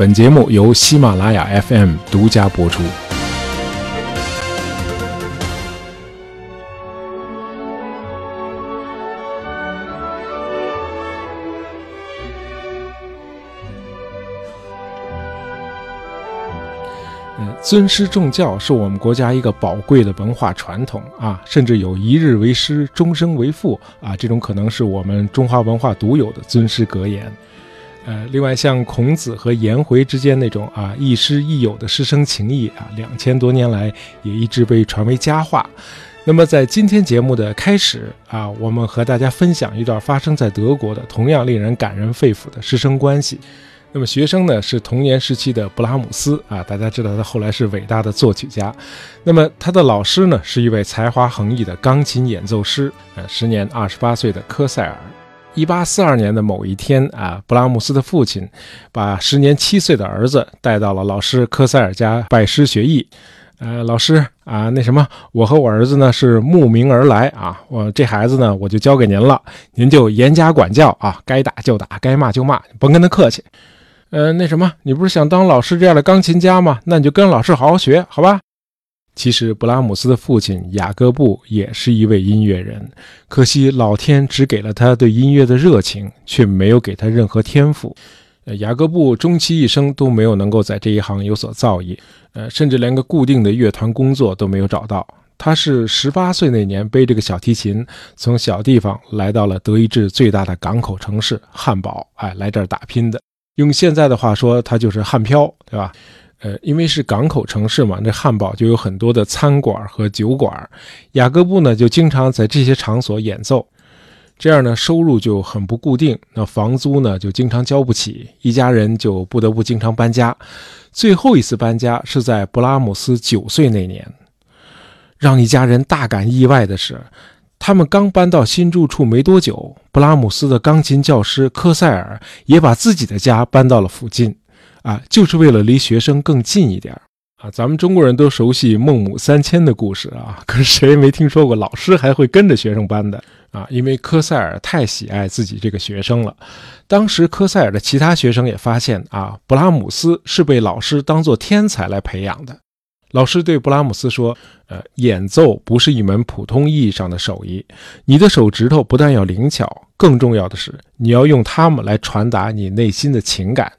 本节目由喜马拉雅 FM 独家播出。尊师重教是我们国家一个宝贵的文化传统啊，甚至有一日为师，终生为父啊，这种可能是我们中华文化独有的尊师格言。呃，另外像孔子和颜回之间那种啊亦师亦友的师生情谊啊，两千多年来也一直被传为佳话。那么在今天节目的开始啊，我们和大家分享一段发生在德国的同样令人感人肺腑的师生关系。那么学生呢是童年时期的布拉姆斯啊，大家知道他后来是伟大的作曲家。那么他的老师呢是一位才华横溢的钢琴演奏师，呃，时年二十八岁的科塞尔。一八四二年的某一天啊，布拉姆斯的父亲把时年七岁的儿子带到了老师科塞尔家拜师学艺。呃，老师啊，那什么，我和我儿子呢是慕名而来啊，我这孩子呢我就交给您了，您就严加管教啊，该打就打，该骂就骂，甭跟他客气。呃，那什么，你不是想当老师这样的钢琴家吗？那你就跟老师好好学，好吧？其实，布拉姆斯的父亲雅各布也是一位音乐人，可惜老天只给了他对音乐的热情，却没有给他任何天赋。呃，雅各布终其一生都没有能够在这一行有所造诣，呃，甚至连个固定的乐团工作都没有找到。他是十八岁那年背着个小提琴，从小地方来到了德意志最大的港口城市汉堡，哎，来这儿打拼的。用现在的话说，他就是汉漂，对吧？呃，因为是港口城市嘛，这汉堡就有很多的餐馆和酒馆。雅各布呢，就经常在这些场所演奏，这样呢，收入就很不固定，那房租呢，就经常交不起，一家人就不得不经常搬家。最后一次搬家是在布拉姆斯九岁那年，让一家人大感意外的是。他们刚搬到新住处没多久，布拉姆斯的钢琴教师科塞尔也把自己的家搬到了附近，啊，就是为了离学生更近一点啊。咱们中国人都熟悉孟母三迁的故事啊，可是谁没听说过老师还会跟着学生搬的啊？因为科塞尔太喜爱自己这个学生了。当时科塞尔的其他学生也发现啊，布拉姆斯是被老师当做天才来培养的。老师对布拉姆斯说：“呃，演奏不是一门普通意义上的手艺，你的手指头不但要灵巧，更重要的是你要用它们来传达你内心的情感。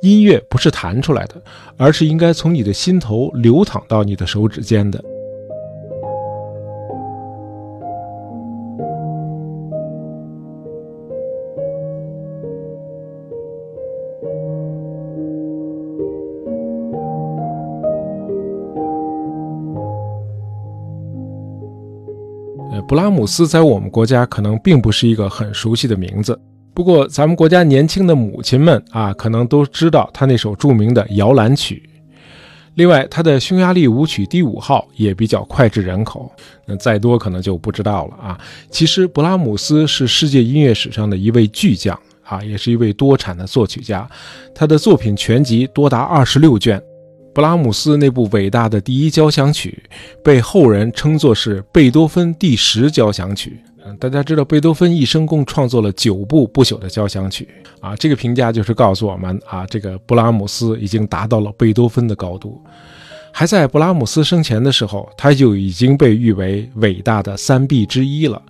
音乐不是弹出来的，而是应该从你的心头流淌到你的手指间的。”呃布拉姆斯在我们国家可能并不是一个很熟悉的名字，不过咱们国家年轻的母亲们啊，可能都知道他那首著名的摇篮曲。另外，他的匈牙利舞曲第五号也比较脍炙人口，那再多可能就不知道了啊。其实，布拉姆斯是世界音乐史上的一位巨匠啊，也是一位多产的作曲家，他的作品全集多达二十六卷。布拉姆斯那部伟大的第一交响曲，被后人称作是贝多芬第十交响曲。大家知道贝多芬一生共创作了九部不朽的交响曲啊，这个评价就是告诉我们啊，这个布拉姆斯已经达到了贝多芬的高度。还在布拉姆斯生前的时候，他就已经被誉为伟大的三 B 之一了。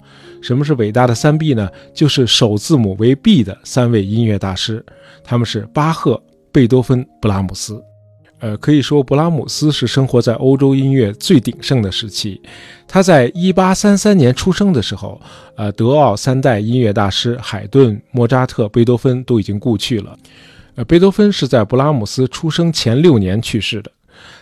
什么是伟大的三 B 呢？就是首字母为 B 的三位音乐大师，他们是巴赫、贝多芬、布拉姆斯。呃，可以说，布拉姆斯是生活在欧洲音乐最鼎盛的时期。他在一八三三年出生的时候，呃，德奥三代音乐大师海顿、莫扎特、贝多芬都已经故去了。呃，贝多芬是在布拉姆斯出生前六年去世的。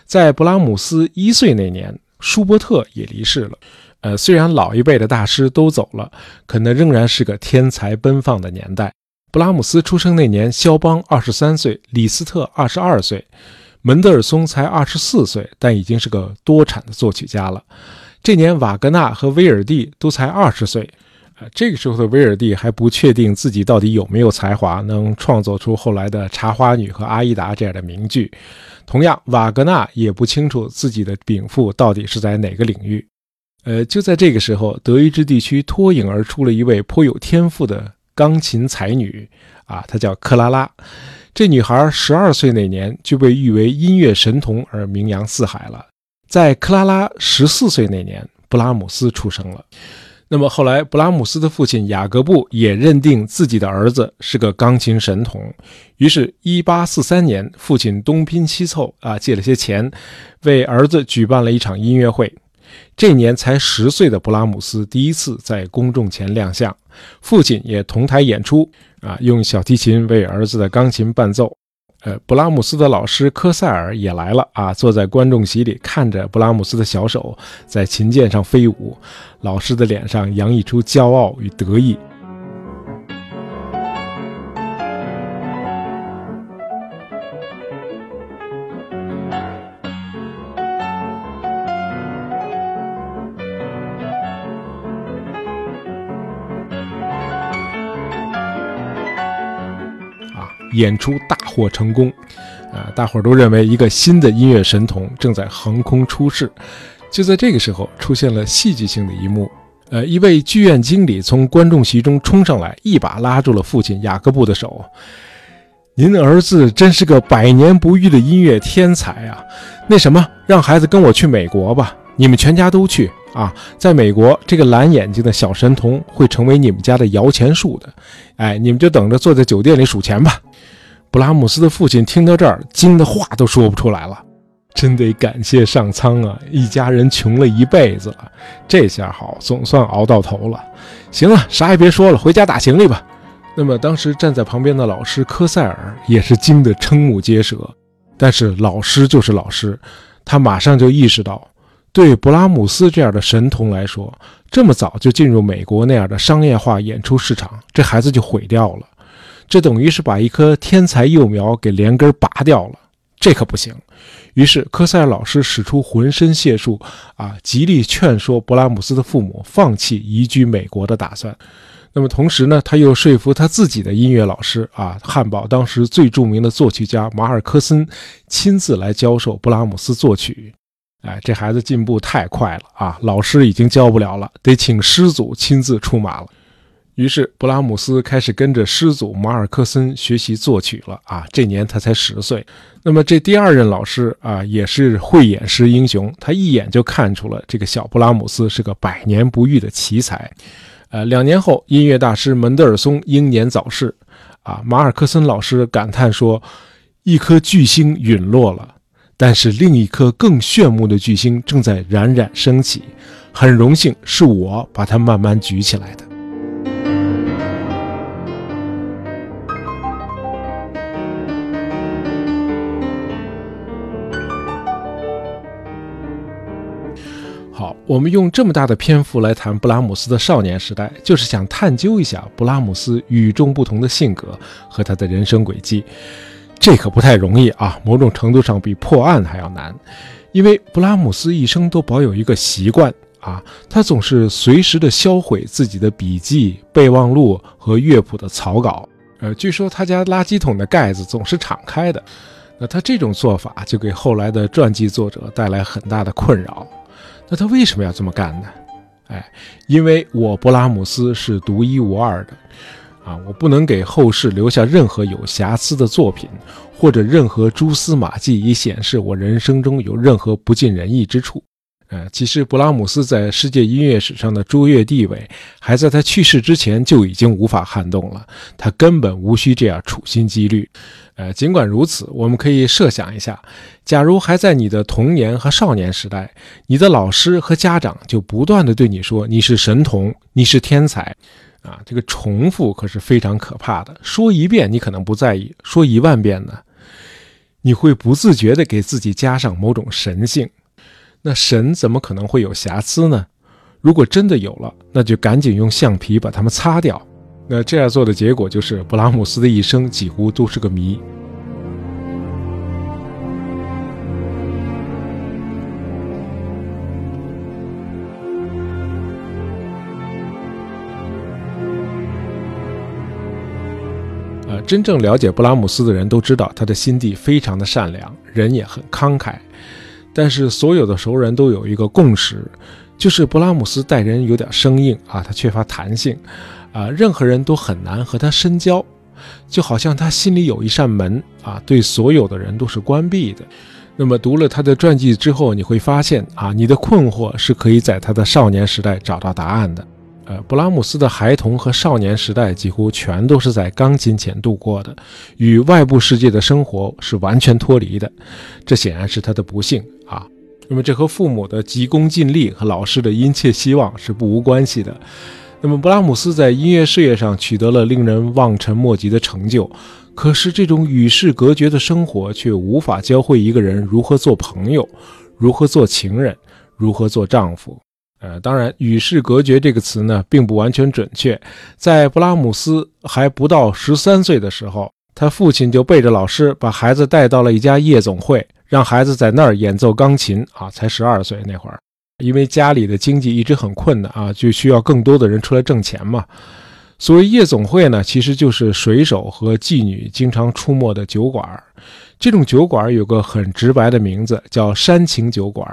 在布拉姆斯一岁那年，舒伯特也离世了。呃，虽然老一辈的大师都走了，可那仍然是个天才奔放的年代。布拉姆斯出生那年，肖邦二十三岁，李斯特二十二岁。门德尔松才二十四岁，但已经是个多产的作曲家了。这年，瓦格纳和威尔第都才二十岁。呃，这个时候的威尔第还不确定自己到底有没有才华，能创作出后来的《茶花女》和《阿依达》这样的名句。同样，瓦格纳也不清楚自己的禀赋到底是在哪个领域。呃，就在这个时候，德意志地区脱颖而出了一位颇有天赋的钢琴才女，啊，她叫克拉拉。这女孩十二岁那年就被誉为音乐神童而名扬四海了。在克拉拉十四岁那年，布拉姆斯出生了。那么后来，布拉姆斯的父亲雅各布也认定自己的儿子是个钢琴神童，于是1843年，父亲东拼西凑啊，借了些钱，为儿子举办了一场音乐会。这年才十岁的布拉姆斯第一次在公众前亮相，父亲也同台演出啊，用小提琴为儿子的钢琴伴奏。呃，布拉姆斯的老师科塞尔也来了啊，坐在观众席里看着布拉姆斯的小手在琴键上飞舞，老师的脸上洋溢出骄傲与得意。演出大获成功，啊，大伙儿都认为一个新的音乐神童正在横空出世。就在这个时候，出现了戏剧性的一幕，呃，一位剧院经理从观众席中冲上来，一把拉住了父亲雅各布的手：“您的儿子真是个百年不遇的音乐天才啊！那什么，让孩子跟我去美国吧，你们全家都去。啊！在美国，这个蓝眼睛的小神童会成为你们家的摇钱树的。哎，你们就等着坐在酒店里数钱吧。”布拉姆斯的父亲听到这儿，惊得话都说不出来了。真得感谢上苍啊！一家人穷了一辈子了，这下好，总算熬到头了。行了，啥也别说了，回家打行李吧。那么，当时站在旁边的老师科塞尔也是惊得瞠目结舌。但是老师就是老师，他马上就意识到，对布拉姆斯这样的神童来说，这么早就进入美国那样的商业化演出市场，这孩子就毁掉了。这等于是把一棵天才幼苗给连根拔掉了，这可不行。于是科塞尔老师使出浑身解数啊，极力劝说布拉姆斯的父母放弃移居美国的打算。那么同时呢，他又说服他自己的音乐老师啊，汉堡当时最著名的作曲家马尔科森亲自来教授布拉姆斯作曲。哎，这孩子进步太快了啊！老师已经教不了了，得请师祖亲自出马了。于是，布拉姆斯开始跟着师祖马尔克森学习作曲了啊！这年他才十岁。那么，这第二任老师啊，也是慧眼识英雄，他一眼就看出了这个小布拉姆斯是个百年不遇的奇才。呃，两年后，音乐大师门德尔松英年早逝，啊，马尔克森老师感叹说：“一颗巨星陨落了，但是另一颗更炫目的巨星正在冉冉升起。很荣幸是我把它慢慢举起来的。”好我们用这么大的篇幅来谈布拉姆斯的少年时代，就是想探究一下布拉姆斯与众不同的性格和他的人生轨迹。这可不太容易啊，某种程度上比破案还要难。因为布拉姆斯一生都保有一个习惯啊，他总是随时的销毁自己的笔记、备忘录和乐谱的草稿。呃，据说他家垃圾桶的盖子总是敞开的。那他这种做法就给后来的传记作者带来很大的困扰。那他为什么要这么干呢？哎，因为我布拉姆斯是独一无二的，啊，我不能给后世留下任何有瑕疵的作品，或者任何蛛丝马迹，以显示我人生中有任何不尽人意之处。呃，其实布拉姆斯在世界音乐史上的卓越地位，还在他去世之前就已经无法撼动了。他根本无需这样处心积虑。呃，尽管如此，我们可以设想一下，假如还在你的童年和少年时代，你的老师和家长就不断地对你说你是神童，你是天才，啊，这个重复可是非常可怕的。说一遍你可能不在意，说一万遍呢，你会不自觉地给自己加上某种神性。那神怎么可能会有瑕疵呢？如果真的有了，那就赶紧用橡皮把它们擦掉。那这样做的结果就是布拉姆斯的一生几乎都是个谜。真正了解布拉姆斯的人都知道，他的心地非常的善良，人也很慷慨。但是所有的熟人都有一个共识，就是布拉姆斯待人有点生硬啊，他缺乏弹性，啊，任何人都很难和他深交。就好像他心里有一扇门啊，对所有的人都是关闭的。那么读了他的传记之后，你会发现啊，你的困惑是可以在他的少年时代找到答案的。呃，布拉姆斯的孩童和少年时代几乎全都是在钢琴前度过的，与外部世界的生活是完全脱离的。这显然是他的不幸啊。那么这和父母的急功近利和老师的殷切希望是不无关系的。那么布拉姆斯在音乐事业上取得了令人望尘莫及的成就，可是这种与世隔绝的生活却无法教会一个人如何做朋友，如何做情人，如何做丈夫。呃，当然，“与世隔绝”这个词呢，并不完全准确。在布拉姆斯还不到十三岁的时候，他父亲就背着老师把孩子带到了一家夜总会，让孩子在那儿演奏钢琴。啊，才十二岁那会儿，因为家里的经济一直很困难啊，就需要更多的人出来挣钱嘛。所谓夜总会呢，其实就是水手和妓女经常出没的酒馆。这种酒馆有个很直白的名字，叫煽情酒馆。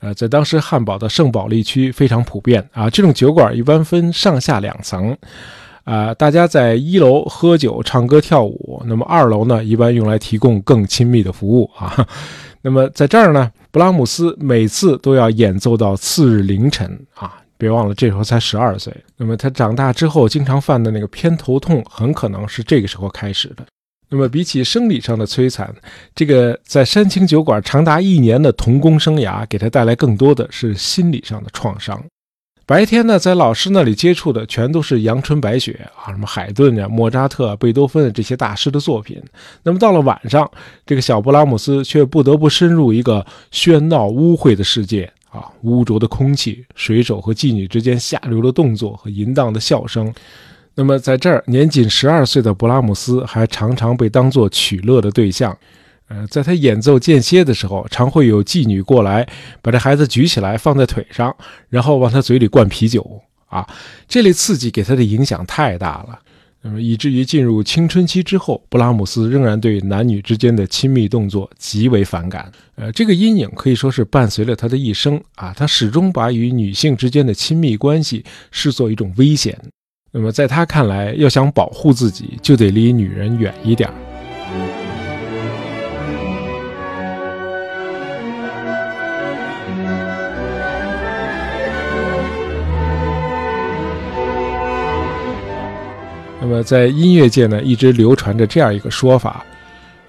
呃，在当时汉堡的圣保利区非常普遍啊。这种酒馆一般分上下两层，啊，大家在一楼喝酒、唱歌、跳舞。那么二楼呢，一般用来提供更亲密的服务啊。那么在这儿呢，布拉姆斯每次都要演奏到次日凌晨啊。别忘了，这时候才十二岁。那么他长大之后经常犯的那个偏头痛，很可能是这个时候开始的。那么，比起生理上的摧残，这个在山青酒馆长达一年的童工生涯，给他带来更多的是心理上的创伤。白天呢，在老师那里接触的全都是阳春白雪啊，什么海顿呀、莫扎特、贝多芬这些大师的作品。那么到了晚上，这个小布拉姆斯却不得不深入一个喧闹污秽的世界啊，污浊的空气、水手和妓女之间下流的动作和淫荡的笑声。那么，在这儿，年仅十二岁的布拉姆斯还常常被当作取乐的对象。呃，在他演奏间歇的时候，常会有妓女过来，把这孩子举起来放在腿上，然后往他嘴里灌啤酒。啊，这类刺激给他的影响太大了。那么，以至于进入青春期之后，布拉姆斯仍然对男女之间的亲密动作极为反感。呃，这个阴影可以说是伴随了他的一生。啊，他始终把与女性之间的亲密关系视作一种危险。那么，在他看来，要想保护自己，就得离女人远一点那么，在音乐界呢，一直流传着这样一个说法，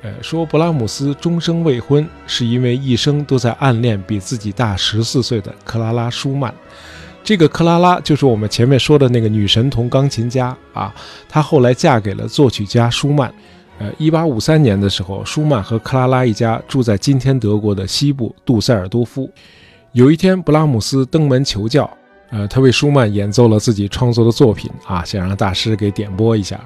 呃，说勃拉姆斯终生未婚，是因为一生都在暗恋比自己大十四岁的克拉拉·舒曼。这个克拉拉就是我们前面说的那个女神童钢琴家啊，她后来嫁给了作曲家舒曼。呃，一八五三年的时候，舒曼和克拉拉一家住在今天德国的西部杜塞尔多夫。有一天，布拉姆斯登门求教，呃，他为舒曼演奏了自己创作的作品啊，想让大师给点播一下。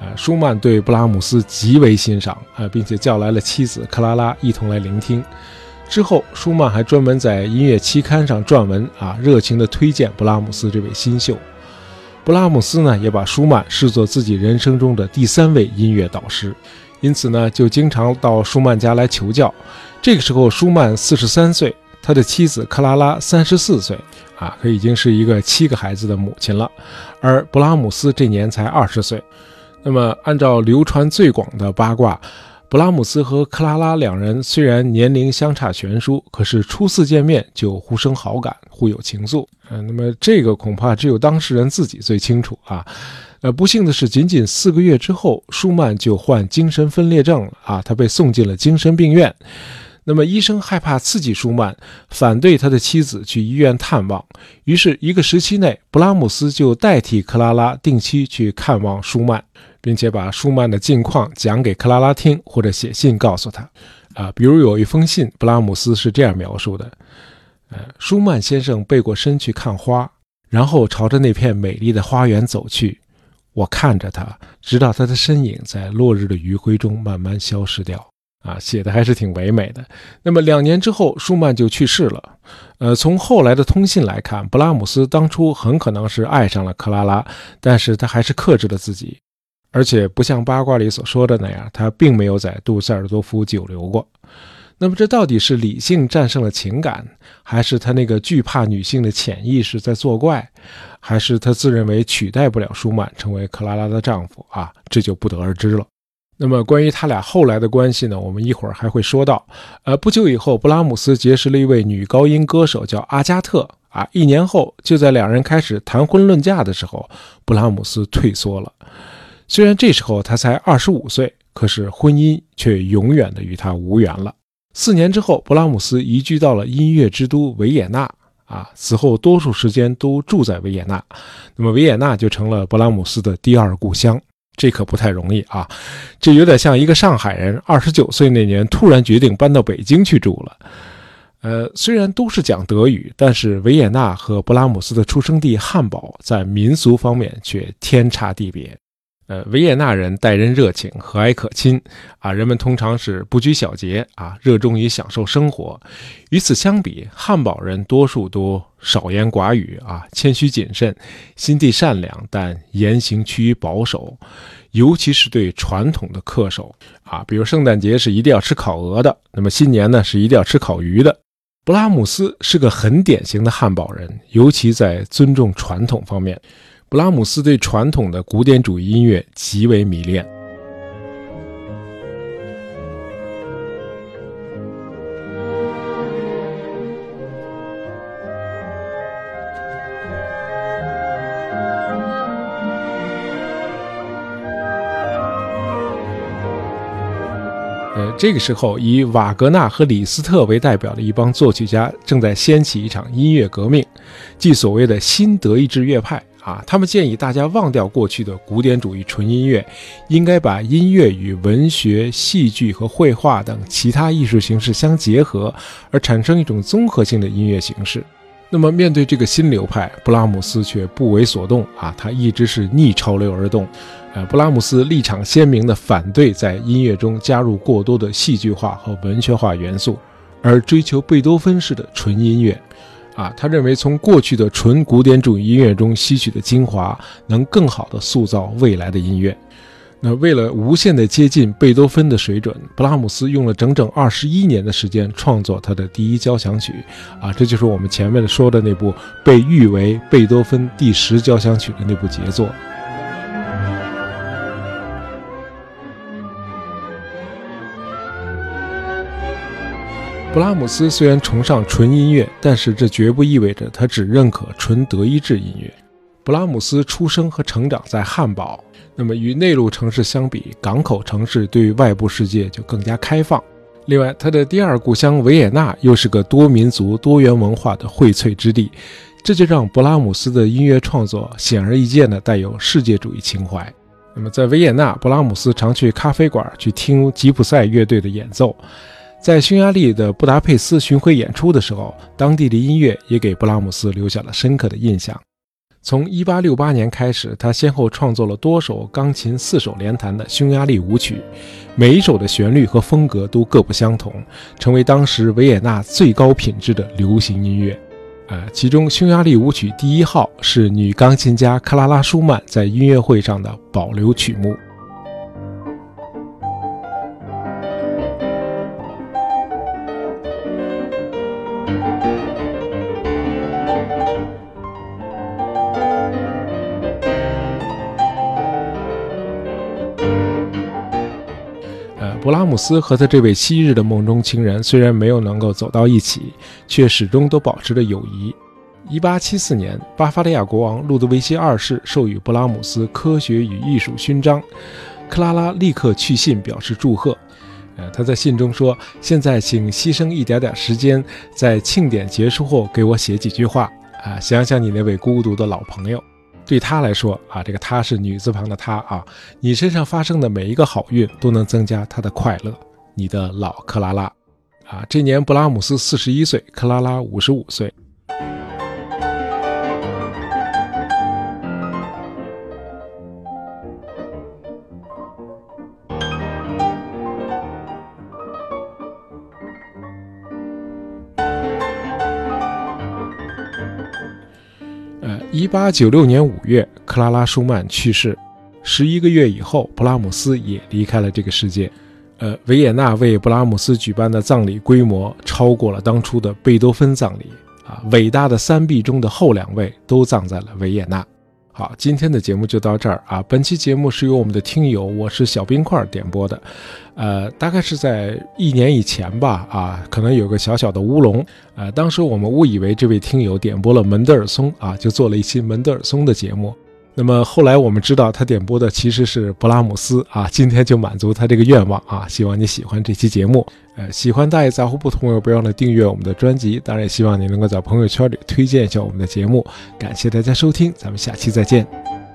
呃，舒曼对布拉姆斯极为欣赏啊，并且叫来了妻子克拉拉一同来聆听。之后，舒曼还专门在音乐期刊上撰文啊，热情地推荐布拉姆斯这位新秀。布拉姆斯呢，也把舒曼视作自己人生中的第三位音乐导师，因此呢，就经常到舒曼家来求教。这个时候，舒曼四十三岁，他的妻子克拉拉三十四岁，啊，可已经是一个七个孩子的母亲了。而布拉姆斯这年才二十岁。那么，按照流传最广的八卦。布拉姆斯和克拉拉两人虽然年龄相差悬殊，可是初次见面就互生好感，互有情愫。嗯，那么这个恐怕只有当事人自己最清楚啊。呃，不幸的是，仅仅四个月之后，舒曼就患精神分裂症了啊，他被送进了精神病院。那么医生害怕刺激舒曼，反对他的妻子去医院探望，于是一个时期内，布拉姆斯就代替克拉拉定期去看望舒曼。并且把舒曼的近况讲给克拉拉听，或者写信告诉他。啊，比如有一封信，布拉姆斯是这样描述的：呃，舒曼先生背过身去看花，然后朝着那片美丽的花园走去。我看着他，直到他的身影在落日的余晖中慢慢消失掉。啊，写的还是挺唯美的。那么两年之后，舒曼就去世了。呃，从后来的通信来看，布拉姆斯当初很可能是爱上了克拉拉，但是他还是克制了自己。而且不像八卦里所说的那样，他并没有在杜塞尔多夫久留过。那么这到底是理性战胜了情感，还是他那个惧怕女性的潜意识在作怪，还是他自认为取代不了舒曼成为克拉拉的丈夫啊？这就不得而知了。那么关于他俩后来的关系呢？我们一会儿还会说到。呃，不久以后，布拉姆斯结识了一位女高音歌手，叫阿加特啊。一年后，就在两人开始谈婚论嫁的时候，布拉姆斯退缩了。虽然这时候他才二十五岁，可是婚姻却永远的与他无缘了。四年之后，布拉姆斯移居到了音乐之都维也纳啊。此后，多数时间都住在维也纳。那么，维也纳就成了布拉姆斯的第二故乡。这可不太容易啊，这有点像一个上海人，二十九岁那年突然决定搬到北京去住了。呃，虽然都是讲德语，但是维也纳和布拉姆斯的出生地汉堡在民俗方面却天差地别。呃，维也纳人待人热情、和蔼可亲啊，人们通常是不拘小节啊，热衷于享受生活。与此相比，汉堡人多数都少言寡语啊，谦虚谨慎，心地善良，但言行趋于保守，尤其是对传统的恪守啊。比如圣诞节是一定要吃烤鹅的，那么新年呢是一定要吃烤鱼的。布拉姆斯是个很典型的汉堡人，尤其在尊重传统方面。布拉姆斯对传统的古典主义音乐极为迷恋。呃，这个时候，以瓦格纳和李斯特为代表的一帮作曲家正在掀起一场音乐革命，即所谓的新德意志乐派。啊，他们建议大家忘掉过去的古典主义纯音乐，应该把音乐与文学、戏剧和绘画等其他艺术形式相结合，而产生一种综合性的音乐形式。那么，面对这个新流派，布拉姆斯却不为所动啊，他一直是逆潮流而动。呃，布拉姆斯立场鲜明地反对在音乐中加入过多的戏剧化和文学化元素，而追求贝多芬式的纯音乐。啊，他认为从过去的纯古典主义音乐中吸取的精华，能更好地塑造未来的音乐。那为了无限地接近贝多芬的水准，布拉姆斯用了整整二十一年的时间创作他的第一交响曲。啊，这就是我们前面说的那部被誉为贝多芬第十交响曲的那部杰作。布拉姆斯虽然崇尚纯音乐，但是这绝不意味着他只认可纯德意志音乐。布拉姆斯出生和成长在汉堡，那么与内陆城市相比，港口城市对外部世界就更加开放。另外，他的第二故乡维也纳又是个多民族、多元文化的荟萃之地，这就让布拉姆斯的音乐创作显而易见地带有世界主义情怀。那么，在维也纳，布拉姆斯常去咖啡馆去听吉普赛乐队的演奏。在匈牙利的布达佩斯巡回演出的时候，当地的音乐也给布拉姆斯留下了深刻的印象。从1868年开始，他先后创作了多首钢琴四手联弹的匈牙利舞曲，每一首的旋律和风格都各不相同，成为当时维也纳最高品质的流行音乐。呃，其中匈牙利舞曲第一号是女钢琴家克拉拉·舒曼在音乐会上的保留曲目。布拉姆斯和他这位昔日的梦中情人虽然没有能够走到一起，却始终都保持着友谊。1874年，巴伐利亚国王路德维希二世授予布拉姆斯科学与艺术勋章，克拉拉立刻去信表示祝贺。呃，他在信中说：“现在请牺牲一点点时间，在庆典结束后给我写几句话啊，想想你那位孤独的老朋友。”对他来说啊，这个她是女字旁的她啊，你身上发生的每一个好运都能增加她的快乐。你的老克拉拉，啊，这年布拉姆斯四十一岁，克拉拉五十五岁。一八九六年五月，克拉拉·舒曼去世。十一个月以后，布拉姆斯也离开了这个世界。呃，维也纳为布拉姆斯举办的葬礼规模超过了当初的贝多芬葬礼啊！伟大的三壁中的后两位都葬在了维也纳。好，今天的节目就到这儿啊！本期节目是由我们的听友，我是小冰块点播的，呃，大概是在一年以前吧啊，可能有个小小的乌龙，呃，当时我们误以为这位听友点播了门德尔松啊，就做了一期门德尔松的节目。那么后来我们知道他点播的其实是勃拉姆斯啊，今天就满足他这个愿望啊，希望你喜欢这期节目。呃，喜欢大爷杂货铺的朋友，不要忘了订阅我们的专辑，当然也希望你能够在朋友圈里推荐一下我们的节目。感谢大家收听，咱们下期再见。